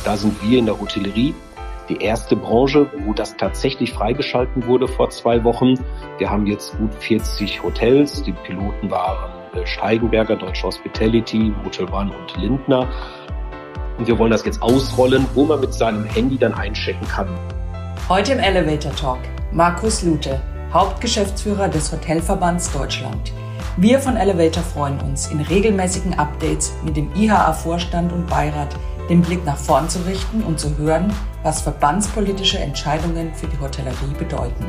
Und da sind wir in der Hotellerie die erste Branche, wo das tatsächlich freigeschalten wurde vor zwei Wochen. Wir haben jetzt gut 40 Hotels. Die Piloten waren äh, Steigenberger, Deutsche Hospitality, Hotel One und Lindner. Und wir wollen das jetzt ausrollen, wo man mit seinem Handy dann einchecken kann. Heute im Elevator Talk Markus Lute, Hauptgeschäftsführer des Hotelverbands Deutschland. Wir von Elevator freuen uns, in regelmäßigen Updates mit dem IHA-Vorstand und Beirat den Blick nach vorn zu richten und zu hören, was verbandspolitische Entscheidungen für die Hotellerie bedeuten.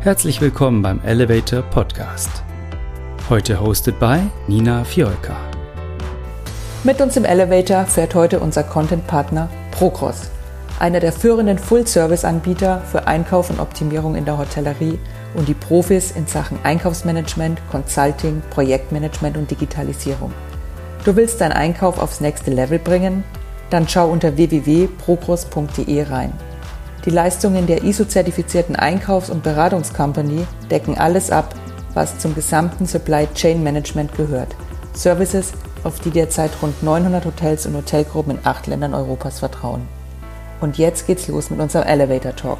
Herzlich willkommen beim Elevator Podcast. Heute hostet bei Nina Fiolka. Mit uns im Elevator fährt heute unser Content-Partner Procross, einer der führenden Full-Service-Anbieter für Einkauf und Optimierung in der Hotellerie und die Profis in Sachen Einkaufsmanagement, Consulting, Projektmanagement und Digitalisierung. Du willst deinen Einkauf aufs nächste Level bringen? Dann schau unter www.progros.de rein. Die Leistungen der ISO-zertifizierten Einkaufs- und Beratungscompany decken alles ab, was zum gesamten Supply Chain Management gehört. Services, auf die derzeit rund 900 Hotels und Hotelgruppen in acht Ländern Europas vertrauen. Und jetzt geht's los mit unserem Elevator Talk.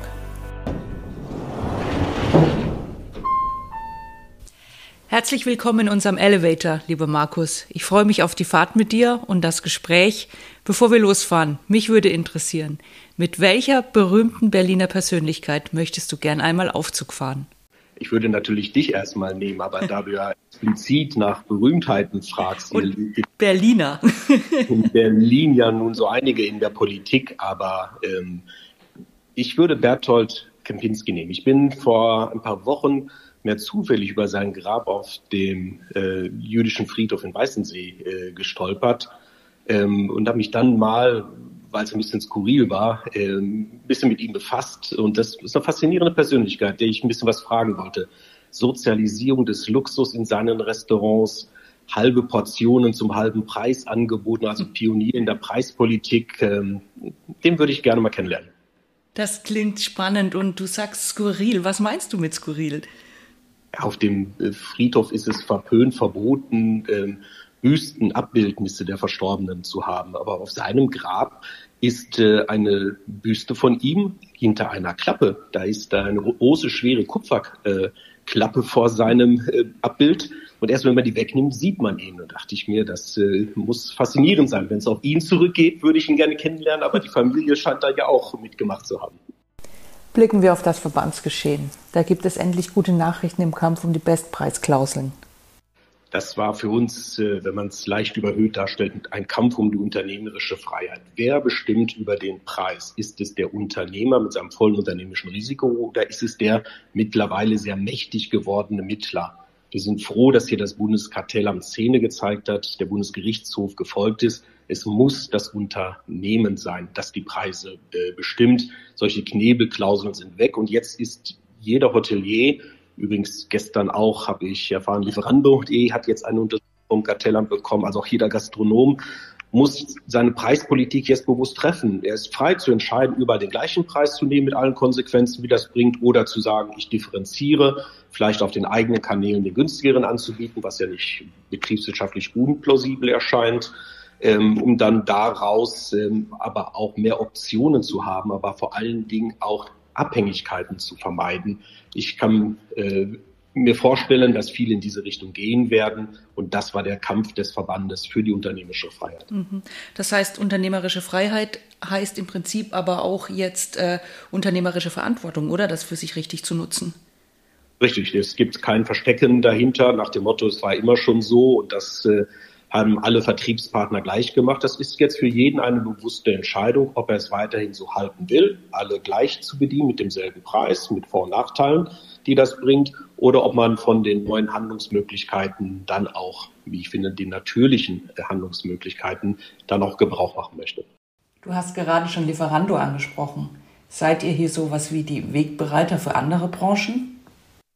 Herzlich willkommen in unserem Elevator, lieber Markus. Ich freue mich auf die Fahrt mit dir und das Gespräch. Bevor wir losfahren, mich würde interessieren, mit welcher berühmten Berliner Persönlichkeit möchtest du gern einmal Aufzug fahren? Ich würde natürlich dich erstmal nehmen, aber da du ja explizit nach Berühmtheiten fragst, und Berliner. in Berlin ja nun so einige in der Politik, aber ähm, ich würde Berthold Kempinski nehmen. Ich bin vor ein paar Wochen mehr zufällig über sein Grab auf dem äh, jüdischen Friedhof in Weißensee äh, gestolpert ähm, und habe mich dann mal, weil es ein bisschen skurril war, äh, ein bisschen mit ihm befasst. Und das ist eine faszinierende Persönlichkeit, der ich ein bisschen was fragen wollte. Sozialisierung des Luxus in seinen Restaurants, halbe Portionen zum halben Preis angeboten, also Pionier in der Preispolitik. Ähm, den würde ich gerne mal kennenlernen. Das klingt spannend und du sagst skurril. Was meinst du mit skurril? Auf dem äh, Friedhof ist es verpönt, verboten, ähm, Büstenabbildnisse der Verstorbenen zu haben. Aber auf seinem Grab ist äh, eine Büste von ihm hinter einer Klappe. Da ist eine große, schwere Kupferklappe vor seinem äh, Abbild. Und erst wenn man die wegnimmt, sieht man ihn. Und dachte ich mir, das äh, muss faszinierend sein. Wenn es auf ihn zurückgeht, würde ich ihn gerne kennenlernen. Aber die Familie scheint da ja auch mitgemacht zu haben. Blicken wir auf das Verbandsgeschehen. Da gibt es endlich gute Nachrichten im Kampf um die Bestpreisklauseln. Das war für uns, äh, wenn man es leicht überhöht darstellt, ein Kampf um die unternehmerische Freiheit. Wer bestimmt über den Preis? Ist es der Unternehmer mit seinem vollen unternehmerischen Risiko oder ist es der mittlerweile sehr mächtig gewordene Mittler? Wir sind froh, dass hier das Bundeskartellamt Szene gezeigt hat, der Bundesgerichtshof gefolgt ist. Es muss das Unternehmen sein, das die Preise äh, bestimmt. Solche Knebelklauseln sind weg und jetzt ist jeder Hotelier, übrigens gestern auch habe ich erfahren, Lieferando.de hat jetzt eine Untersuchung vom Kartellamt bekommen, also auch jeder Gastronom muss seine Preispolitik jetzt bewusst treffen. Er ist frei zu entscheiden, überall den gleichen Preis zu nehmen mit allen Konsequenzen, wie das bringt, oder zu sagen, ich differenziere, vielleicht auf den eigenen Kanälen den günstigeren anzubieten, was ja nicht betriebswirtschaftlich unplausibel erscheint ähm, um dann daraus ähm, aber auch mehr Optionen zu haben, aber vor allen Dingen auch Abhängigkeiten zu vermeiden. Ich kann äh, mir vorstellen, dass viele in diese Richtung gehen werden. Und das war der Kampf des Verbandes für die unternehmerische Freiheit. Mhm. Das heißt, unternehmerische Freiheit heißt im Prinzip aber auch jetzt äh, unternehmerische Verantwortung, oder? Das für sich richtig zu nutzen. Richtig, es gibt kein Verstecken dahinter nach dem Motto, es war immer schon so und das äh, haben alle Vertriebspartner gleich gemacht. Das ist jetzt für jeden eine bewusste Entscheidung, ob er es weiterhin so halten will, alle gleich zu bedienen mit demselben Preis, mit Vor- und Nachteilen, die das bringt, oder ob man von den neuen Handlungsmöglichkeiten dann auch, wie ich finde, den natürlichen Handlungsmöglichkeiten dann auch Gebrauch machen möchte. Du hast gerade schon Lieferando angesprochen. Seid ihr hier sowas wie die Wegbereiter für andere Branchen?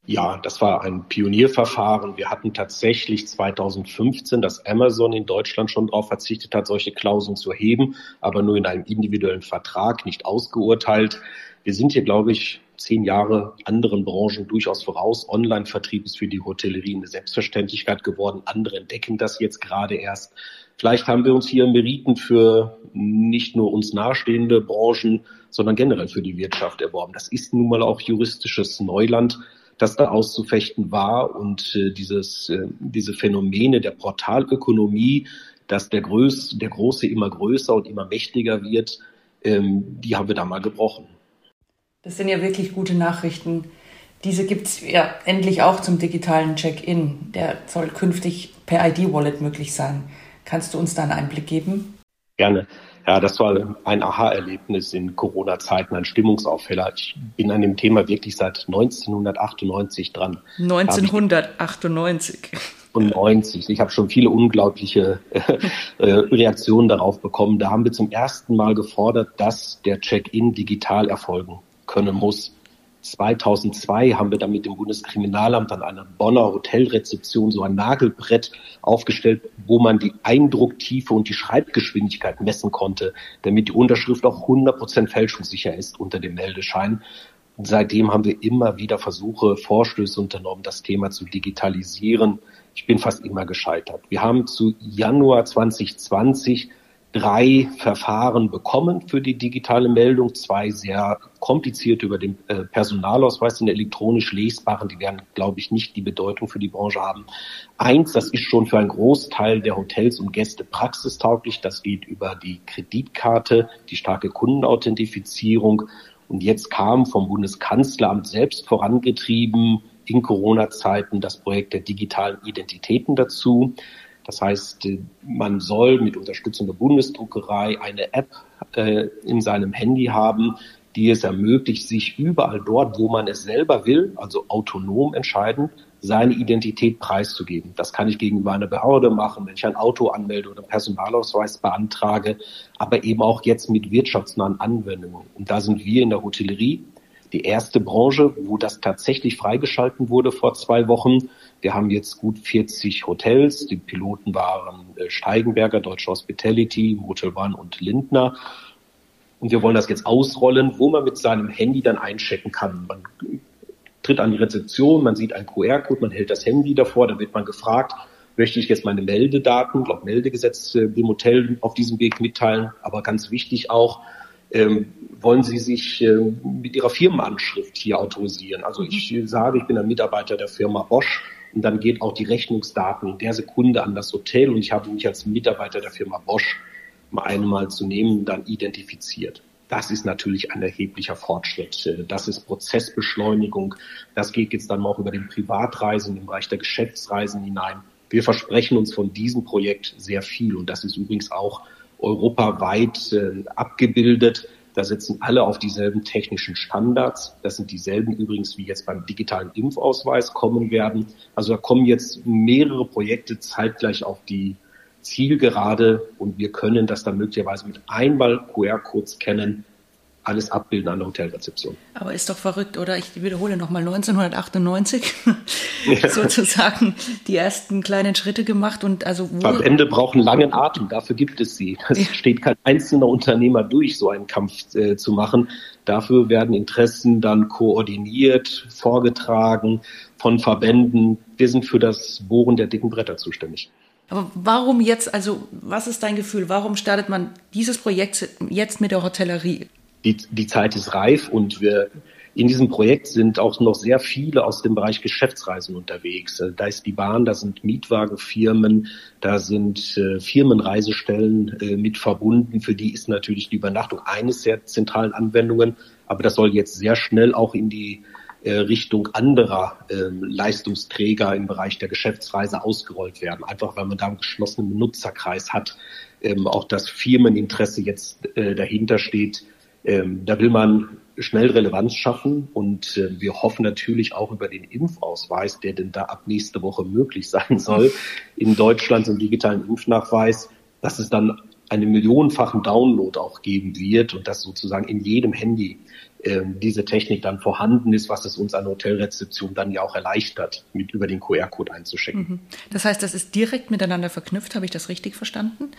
Ja, das war ein Pionierverfahren. Wir hatten tatsächlich 2015, dass Amazon in Deutschland schon darauf verzichtet hat, solche Klauseln zu heben, aber nur in einem individuellen Vertrag, nicht ausgeurteilt. Wir sind hier, glaube ich, zehn Jahre anderen Branchen durchaus voraus. Online-Vertrieb ist für die Hotellerie eine Selbstverständlichkeit geworden. Andere entdecken das jetzt gerade erst. Vielleicht haben wir uns hier Meriten für nicht nur uns nahestehende Branchen, sondern generell für die Wirtschaft erworben. Das ist nun mal auch juristisches Neuland, das da auszufechten war und äh, dieses, äh, diese Phänomene der Portalökonomie, dass der, Größ, der Große immer größer und immer mächtiger wird, ähm, die haben wir da mal gebrochen. Das sind ja wirklich gute Nachrichten. Diese gibt es ja endlich auch zum digitalen Check-in. Der soll künftig per ID-Wallet möglich sein. Kannst du uns da einen Einblick geben? Gerne. Ja, das war ein Aha-Erlebnis in Corona-Zeiten, ein Stimmungsaufheller. Ich bin an dem Thema wirklich seit 1998 dran. 1998. Und 90. Ich habe schon viele unglaubliche äh, Reaktionen darauf bekommen. Da haben wir zum ersten Mal gefordert, dass der Check-in digital erfolgen können muss. 2002 haben wir dann mit dem Bundeskriminalamt an einer Bonner Hotelrezeption so ein Nagelbrett aufgestellt, wo man die Eindrucktiefe und die Schreibgeschwindigkeit messen konnte, damit die Unterschrift auch 100 Prozent fälschungssicher ist unter dem Meldeschein. Und seitdem haben wir immer wieder Versuche, Vorstöße unternommen, das Thema zu digitalisieren. Ich bin fast immer gescheitert. Wir haben zu Januar 2020 drei Verfahren bekommen für die digitale Meldung. Zwei sehr kompliziert über den äh, Personalausweis, den elektronisch lesbaren. Die werden, glaube ich, nicht die Bedeutung für die Branche haben. Eins, das ist schon für einen Großteil der Hotels und Gäste praxistauglich. Das geht über die Kreditkarte, die starke Kundenauthentifizierung. Und jetzt kam vom Bundeskanzleramt selbst vorangetrieben in Corona-Zeiten das Projekt der digitalen Identitäten dazu. Das heißt, äh, man soll mit Unterstützung der Bundesdruckerei eine App äh, in seinem Handy haben, die es ermöglicht, sich überall dort, wo man es selber will, also autonom entscheiden, seine Identität preiszugeben. Das kann ich gegenüber einer Behörde machen, wenn ich ein Auto anmelde oder Personalausweis beantrage, aber eben auch jetzt mit wirtschaftsnahen Anwendungen. Und da sind wir in der Hotellerie die erste Branche, wo das tatsächlich freigeschalten wurde vor zwei Wochen. Wir haben jetzt gut 40 Hotels. Die Piloten waren äh, Steigenberger, Deutsche Hospitality, Motel One und Lindner. Und wir wollen das jetzt ausrollen, wo man mit seinem Handy dann einchecken kann. Man tritt an die Rezeption, man sieht einen QR-Code, man hält das Handy davor, dann wird man gefragt, möchte ich jetzt meine Meldedaten, laut Meldegesetz äh, dem Hotel auf diesem Weg mitteilen, aber ganz wichtig auch, ähm, wollen Sie sich äh, mit Ihrer Firmenanschrift hier autorisieren? Also ich mhm. sage, ich bin ein Mitarbeiter der Firma Bosch und dann geht auch die Rechnungsdaten in der Sekunde an das Hotel und ich habe mich als Mitarbeiter der Firma Bosch mal einmal zu nehmen, dann identifiziert. Das ist natürlich ein erheblicher Fortschritt. Das ist Prozessbeschleunigung. Das geht jetzt dann auch über den Privatreisen im Bereich der Geschäftsreisen hinein. Wir versprechen uns von diesem Projekt sehr viel und das ist übrigens auch europaweit äh, abgebildet. Da sitzen alle auf dieselben technischen Standards. Das sind dieselben übrigens, wie jetzt beim digitalen Impfausweis kommen werden. Also da kommen jetzt mehrere Projekte zeitgleich auf die Zielgerade und wir können das dann möglicherweise mit einmal QR-Codes kennen alles abbilden an der Hotelrezeption. Aber ist doch verrückt, oder? Ich wiederhole nochmal 1998 ja. sozusagen die ersten kleinen Schritte gemacht und also Ende brauchen langen Atem, dafür gibt es sie. Es ja. steht kein einzelner Unternehmer durch, so einen Kampf äh, zu machen. Dafür werden Interessen dann koordiniert, vorgetragen von Verbänden. Wir sind für das Bohren der dicken Bretter zuständig. Aber warum jetzt, also was ist dein Gefühl? Warum startet man dieses Projekt jetzt mit der Hotellerie? Die, die Zeit ist reif und wir in diesem Projekt sind auch noch sehr viele aus dem Bereich Geschäftsreisen unterwegs. Äh, da ist die Bahn, da sind Mietwagenfirmen, da sind äh, Firmenreisestellen äh, mit verbunden. Für die ist natürlich die Übernachtung eines der zentralen Anwendungen. Aber das soll jetzt sehr schnell auch in die äh, Richtung anderer ähm, Leistungsträger im Bereich der Geschäftsreise ausgerollt werden. Einfach weil man da einen geschlossenen Benutzerkreis hat. Ähm, auch das Firmeninteresse jetzt äh, dahinter steht, ähm, da will man schnell Relevanz schaffen und äh, wir hoffen natürlich auch über den Impfausweis, der denn da ab nächste Woche möglich sein soll, in Deutschland so digitalen Impfnachweis, dass es dann einen millionenfachen Download auch geben wird und dass sozusagen in jedem Handy äh, diese Technik dann vorhanden ist, was es uns an Hotelrezeption dann ja auch erleichtert, mit über den QR-Code einzuschecken. Mhm. Das heißt, das ist direkt miteinander verknüpft, habe ich das richtig verstanden?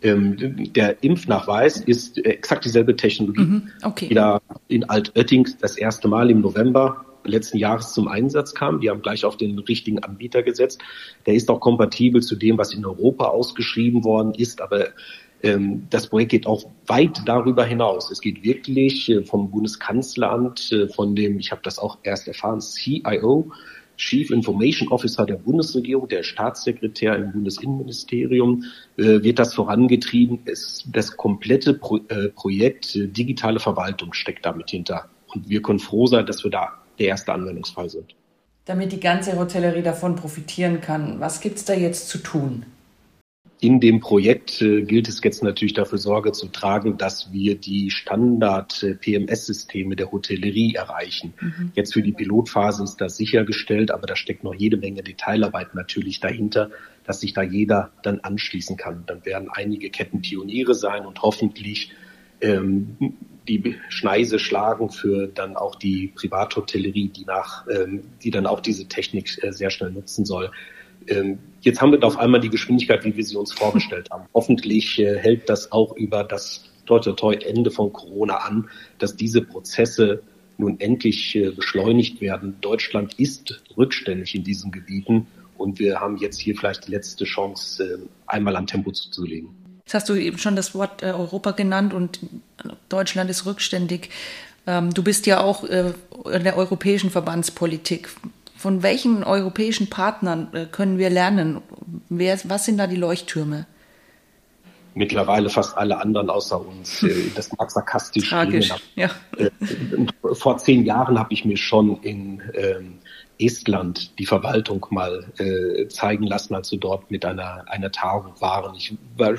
Ähm, der Impfnachweis ist exakt dieselbe Technologie. Mhm, okay. Wieder in Altötting das erste Mal im November letzten Jahres zum Einsatz kam. Die haben gleich auf den richtigen Anbieter gesetzt. Der ist auch kompatibel zu dem, was in Europa ausgeschrieben worden ist, aber ähm, das Projekt geht auch weit darüber hinaus. Es geht wirklich äh, vom Bundeskanzleramt, äh, von dem, ich habe das auch erst erfahren, CIO, Chief Information Officer der Bundesregierung, der Staatssekretär im Bundesinnenministerium, äh, wird das vorangetrieben. Es, das komplette Pro, äh, Projekt äh, digitale Verwaltung steckt damit hinter. Und wir können froh sein, dass wir da der erste Anwendungsfall sind. Damit die ganze Hotellerie davon profitieren kann, was gibt es da jetzt zu tun? In dem Projekt äh, gilt es jetzt natürlich dafür Sorge zu tragen, dass wir die Standard-PMS-Systeme der Hotellerie erreichen. Mhm. Jetzt für die Pilotphase ist das sichergestellt, aber da steckt noch jede Menge Detailarbeit natürlich dahinter, dass sich da jeder dann anschließen kann. Dann werden einige Ketten Pioniere sein und hoffentlich ähm, die Schneise schlagen für dann auch die Privathotellerie, die nach, ähm, die dann auch diese Technik äh, sehr schnell nutzen soll. Ähm, jetzt haben wir auf einmal die Geschwindigkeit, wie wir sie uns vorgestellt haben. Hoffentlich äh, hält das auch über das toi, toi, toi Ende von Corona an, dass diese Prozesse nun endlich äh, beschleunigt werden. Deutschland ist rückständig in diesen Gebieten und wir haben jetzt hier vielleicht die letzte Chance, äh, einmal am Tempo zuzulegen. Jetzt hast du eben schon das Wort Europa genannt und Deutschland ist rückständig. Ähm, du bist ja auch in der europäischen Verbandspolitik. Von welchen europäischen Partnern äh, können wir lernen? Wer, was sind da die Leuchttürme? Mittlerweile fast alle anderen außer uns. Äh, das mag sarkastisch Tragisch, ja. Äh, vor zehn Jahren habe ich mir schon in ähm, Estland die Verwaltung mal zeigen lassen, als wir dort mit einer, einer Tagung waren. Ich war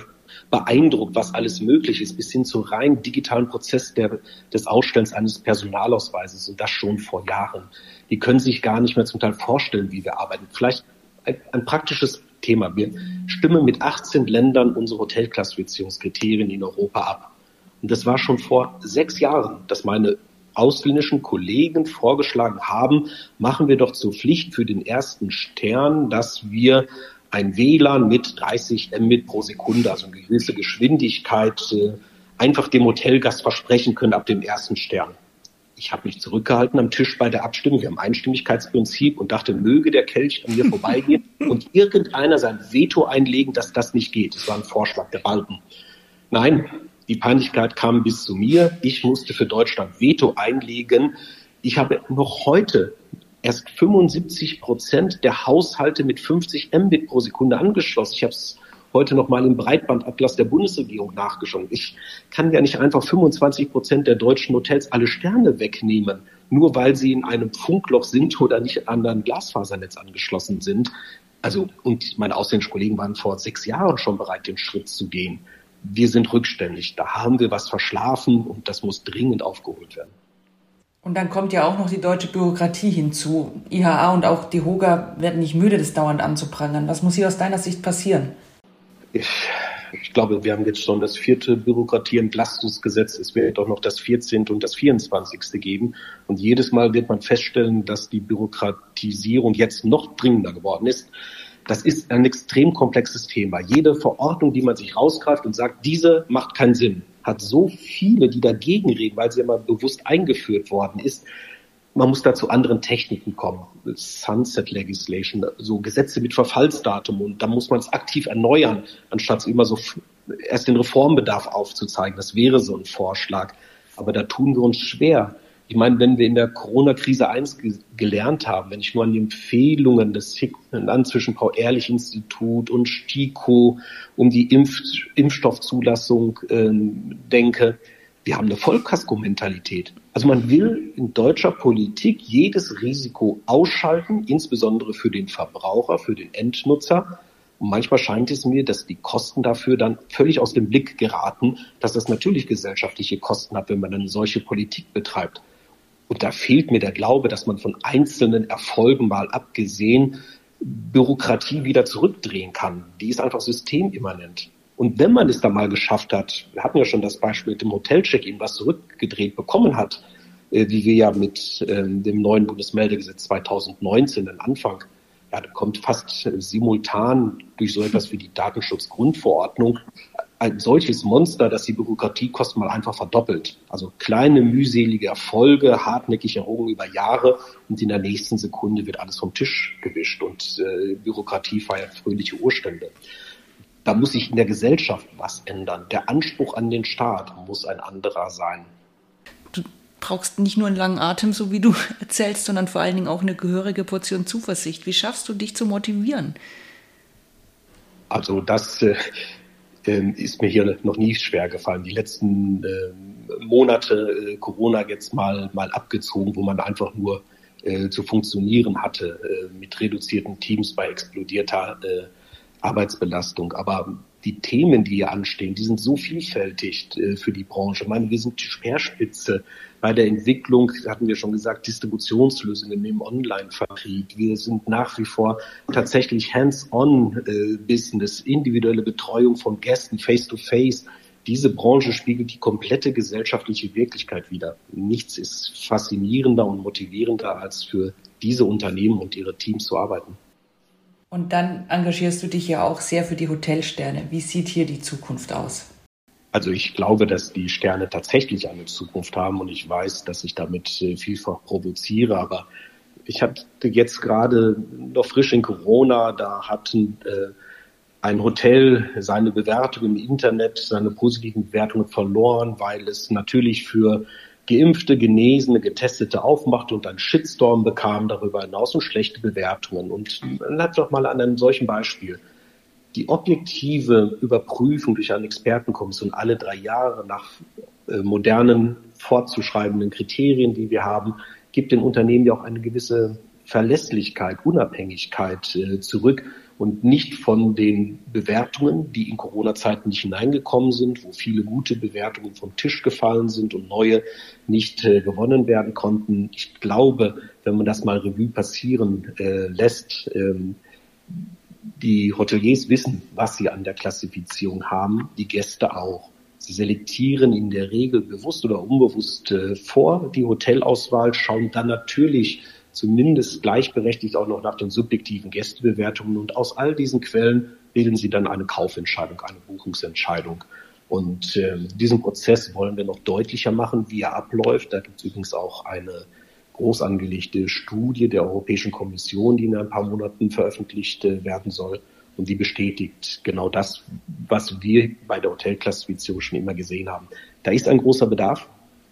beeindruckt, was alles möglich ist, bis hin zu rein digitalen Prozess der, des Ausstellens eines Personalausweises und das schon vor Jahren die können sich gar nicht mehr zum Teil vorstellen, wie wir arbeiten. Vielleicht ein, ein praktisches Thema. Wir stimmen mit 18 Ländern unsere Hotelklassifizierungskriterien in Europa ab. Und das war schon vor sechs Jahren, dass meine ausländischen Kollegen vorgeschlagen haben, machen wir doch zur Pflicht für den ersten Stern, dass wir ein WLAN mit 30 Mbit pro Sekunde, also eine gewisse Geschwindigkeit, äh, einfach dem Hotelgast versprechen können ab dem ersten Stern ich habe mich zurückgehalten am Tisch bei der Abstimmung. Wir haben Einstimmigkeitsprinzip und dachte, möge der Kelch an mir vorbeigehen und irgendeiner sein Veto einlegen, dass das nicht geht. Das war ein Vorschlag der Balken. Nein, die Peinlichkeit kam bis zu mir. Ich musste für Deutschland Veto einlegen. Ich habe noch heute erst 75 Prozent der Haushalte mit 50 Mbit pro Sekunde angeschlossen. Ich habe es heute noch mal im Breitbandatlas der Bundesregierung nachgeschaut. Ich kann ja nicht einfach 25 Prozent der deutschen Hotels alle Sterne wegnehmen, nur weil sie in einem Funkloch sind oder nicht an ein Glasfasernetz angeschlossen sind. Also, und meine ausländischen Kollegen waren vor sechs Jahren schon bereit, den Schritt zu gehen. Wir sind rückständig. Da haben wir was verschlafen und das muss dringend aufgeholt werden. Und dann kommt ja auch noch die deutsche Bürokratie hinzu. IHA und auch die HOGA werden nicht müde, das dauernd anzuprangern. Was muss hier aus deiner Sicht passieren? Ich, ich glaube, wir haben jetzt schon das vierte Bürokratieentlastungsgesetz. Es wird auch noch das 14. und das 24. geben. Und jedes Mal wird man feststellen, dass die Bürokratisierung jetzt noch dringender geworden ist. Das ist ein extrem komplexes Thema. Jede Verordnung, die man sich rausgreift und sagt, diese macht keinen Sinn, hat so viele, die dagegen reden, weil sie immer bewusst eingeführt worden ist, man muss da zu anderen Techniken kommen. Sunset Legislation, so Gesetze mit Verfallsdatum und da muss man es aktiv erneuern, anstatt immer so erst den Reformbedarf aufzuzeigen. Das wäre so ein Vorschlag. Aber da tun wir uns schwer. Ich meine, wenn wir in der Corona-Krise eins ge gelernt haben, wenn ich nur an die Empfehlungen des dann zwischen Paul-Ehrlich-Institut und STIKO um die Impf Impfstoffzulassung äh, denke, wir haben eine Vollkasko-Mentalität. Also man will in deutscher Politik jedes Risiko ausschalten, insbesondere für den Verbraucher, für den Endnutzer. Und manchmal scheint es mir, dass die Kosten dafür dann völlig aus dem Blick geraten, dass das natürlich gesellschaftliche Kosten hat, wenn man eine solche Politik betreibt. Und da fehlt mir der Glaube, dass man von einzelnen Erfolgen mal abgesehen Bürokratie wieder zurückdrehen kann. Die ist einfach systemimmanent. Und wenn man es dann mal geschafft hat, wir hatten ja schon das Beispiel mit dem Hotel-Check-In, was zurückgedreht bekommen hat, äh, wie wir ja mit ähm, dem neuen Bundesmeldegesetz 2019, den Anfang, ja, da kommt fast simultan durch so etwas wie die Datenschutzgrundverordnung ein solches Monster, dass die Bürokratiekosten mal einfach verdoppelt. Also kleine mühselige Erfolge, hartnäckig errungen über Jahre und in der nächsten Sekunde wird alles vom Tisch gewischt und äh, Bürokratie feiert fröhliche Urstände. Da muss sich in der Gesellschaft was ändern. Der Anspruch an den Staat muss ein anderer sein. Du brauchst nicht nur einen langen Atem, so wie du erzählst, sondern vor allen Dingen auch eine gehörige Portion Zuversicht. Wie schaffst du dich zu motivieren? Also das äh, ähm, ist mir hier noch nie schwer gefallen. Die letzten äh, Monate äh, Corona jetzt mal mal abgezogen, wo man einfach nur äh, zu funktionieren hatte äh, mit reduzierten Teams bei explodierter äh, Arbeitsbelastung. Aber die Themen, die hier anstehen, die sind so vielfältig äh, für die Branche. Ich meine, wir sind die Speerspitze bei der Entwicklung, hatten wir schon gesagt, Distributionslösungen im Online-Vertrieb. Wir sind nach wie vor tatsächlich Hands-on-Business, äh, individuelle Betreuung von Gästen, face-to-face. -face. Diese Branche spiegelt die komplette gesellschaftliche Wirklichkeit wider. Nichts ist faszinierender und motivierender, als für diese Unternehmen und ihre Teams zu arbeiten. Und dann engagierst du dich ja auch sehr für die Hotelsterne. Wie sieht hier die Zukunft aus? Also ich glaube, dass die Sterne tatsächlich eine Zukunft haben und ich weiß, dass ich damit äh, vielfach provoziere, aber ich hatte jetzt gerade noch frisch in Corona, da hatten äh, ein Hotel seine Bewertung im Internet, seine positiven Bewertungen verloren, weil es natürlich für Geimpfte, Genesene, Getestete aufmachte und einen Shitstorm bekam darüber hinaus und schlechte Bewertungen. Und bleibt doch mal an einem solchen Beispiel. Die objektive Überprüfung durch eine Expertenkommission alle drei Jahre nach äh, modernen, fortzuschreibenden Kriterien, die wir haben, gibt den Unternehmen ja auch eine gewisse Verlässlichkeit, Unabhängigkeit äh, zurück und nicht von den Bewertungen, die in Corona-Zeiten nicht hineingekommen sind, wo viele gute Bewertungen vom Tisch gefallen sind und neue nicht äh, gewonnen werden konnten. Ich glaube, wenn man das mal Revue passieren äh, lässt, ähm, die Hoteliers wissen, was sie an der Klassifizierung haben, die Gäste auch. Sie selektieren in der Regel bewusst oder unbewusst äh, vor die Hotelauswahl, schauen dann natürlich zumindest gleichberechtigt auch noch nach den subjektiven Gästebewertungen. Und aus all diesen Quellen bilden sie dann eine Kaufentscheidung, eine Buchungsentscheidung. Und äh, diesen Prozess wollen wir noch deutlicher machen, wie er abläuft. Da gibt es übrigens auch eine groß angelegte Studie der Europäischen Kommission, die in ein paar Monaten veröffentlicht äh, werden soll. Und die bestätigt genau das, was wir bei der Hotelklassifizierung schon immer gesehen haben. Da ist ein großer Bedarf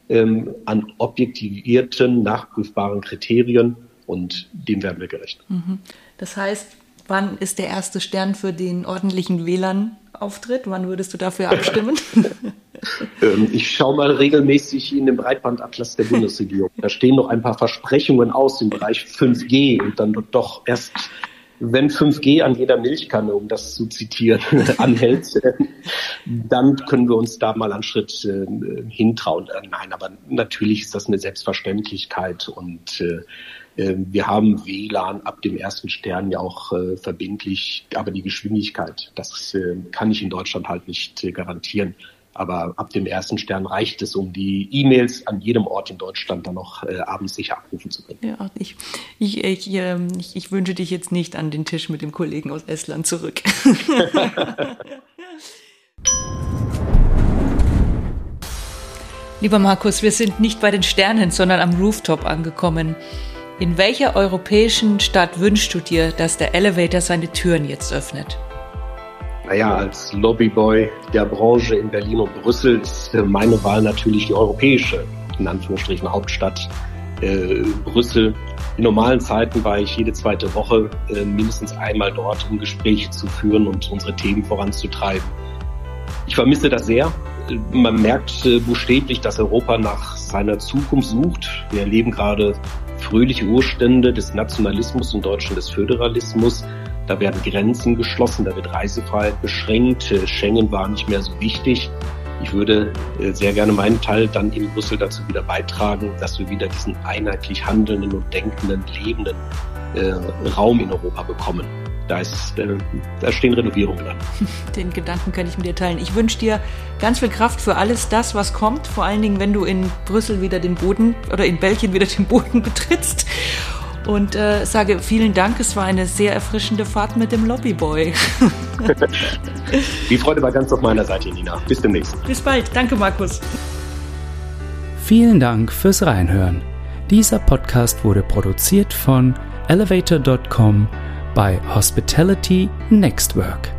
ähm, an objektivierten, nachprüfbaren Kriterien und dem werden wir gerecht. Mhm. Das heißt, wann ist der erste Stern für den ordentlichen WLAN-Auftritt? Wann würdest du dafür abstimmen? Ähm, ich schaue mal regelmäßig in den Breitbandatlas der Bundesregierung. Da stehen noch ein paar Versprechungen aus im Bereich 5G und dann doch erst wenn 5G an jeder Milchkanne, um das zu zitieren, anhält, dann können wir uns da mal einen Schritt äh, hintrauen. Äh, nein, aber natürlich ist das eine Selbstverständlichkeit und äh, äh wir haben WLAN ab dem ersten Stern ja auch äh, verbindlich, aber die Geschwindigkeit, das äh, kann ich in Deutschland halt nicht äh, garantieren. Aber ab dem ersten Stern reicht es, um die E-Mails an jedem Ort in Deutschland dann noch äh, abends sicher abrufen zu können. Ja, ich, ich, ich, äh, ich, ich wünsche dich jetzt nicht an den Tisch mit dem Kollegen aus Estland zurück. Lieber Markus, wir sind nicht bei den Sternen, sondern am Rooftop angekommen. In welcher europäischen Stadt wünschst du dir, dass der Elevator seine Türen jetzt öffnet? Naja, als Lobbyboy der Branche in Berlin und Brüssel ist äh, meine Wahl natürlich die europäische, in Anführungsstrichen Hauptstadt äh, Brüssel. In normalen Zeiten war ich jede zweite Woche äh, mindestens einmal dort, um Gespräche zu führen und unsere Themen voranzutreiben. Ich vermisse das sehr. Man merkt äh, buchstäblich, dass Europa nach seiner Zukunft sucht. Wir erleben gerade fröhliche Urstände des Nationalismus und Deutschen des Föderalismus. Da werden Grenzen geschlossen, da wird Reisefreiheit beschränkt. Schengen war nicht mehr so wichtig. Ich würde äh, sehr gerne meinen Teil dann in Brüssel dazu wieder beitragen, dass wir wieder diesen einheitlich handelnden und denkenden, lebenden äh, Raum in Europa bekommen. Da, ist, äh, da stehen Renovierungen an. Den Gedanken kann ich mit dir teilen. Ich wünsche dir ganz viel Kraft für alles das, was kommt. Vor allen Dingen, wenn du in Brüssel wieder den Boden oder in Belgien wieder den Boden betrittst und äh, sage vielen Dank. Es war eine sehr erfrischende Fahrt mit dem Lobbyboy. Die Freude war ganz auf meiner Seite, Nina. Bis demnächst. Bis bald. Danke, Markus. Vielen Dank fürs Reinhören. Dieser Podcast wurde produziert von elevator.com bei Hospitality Nextwork.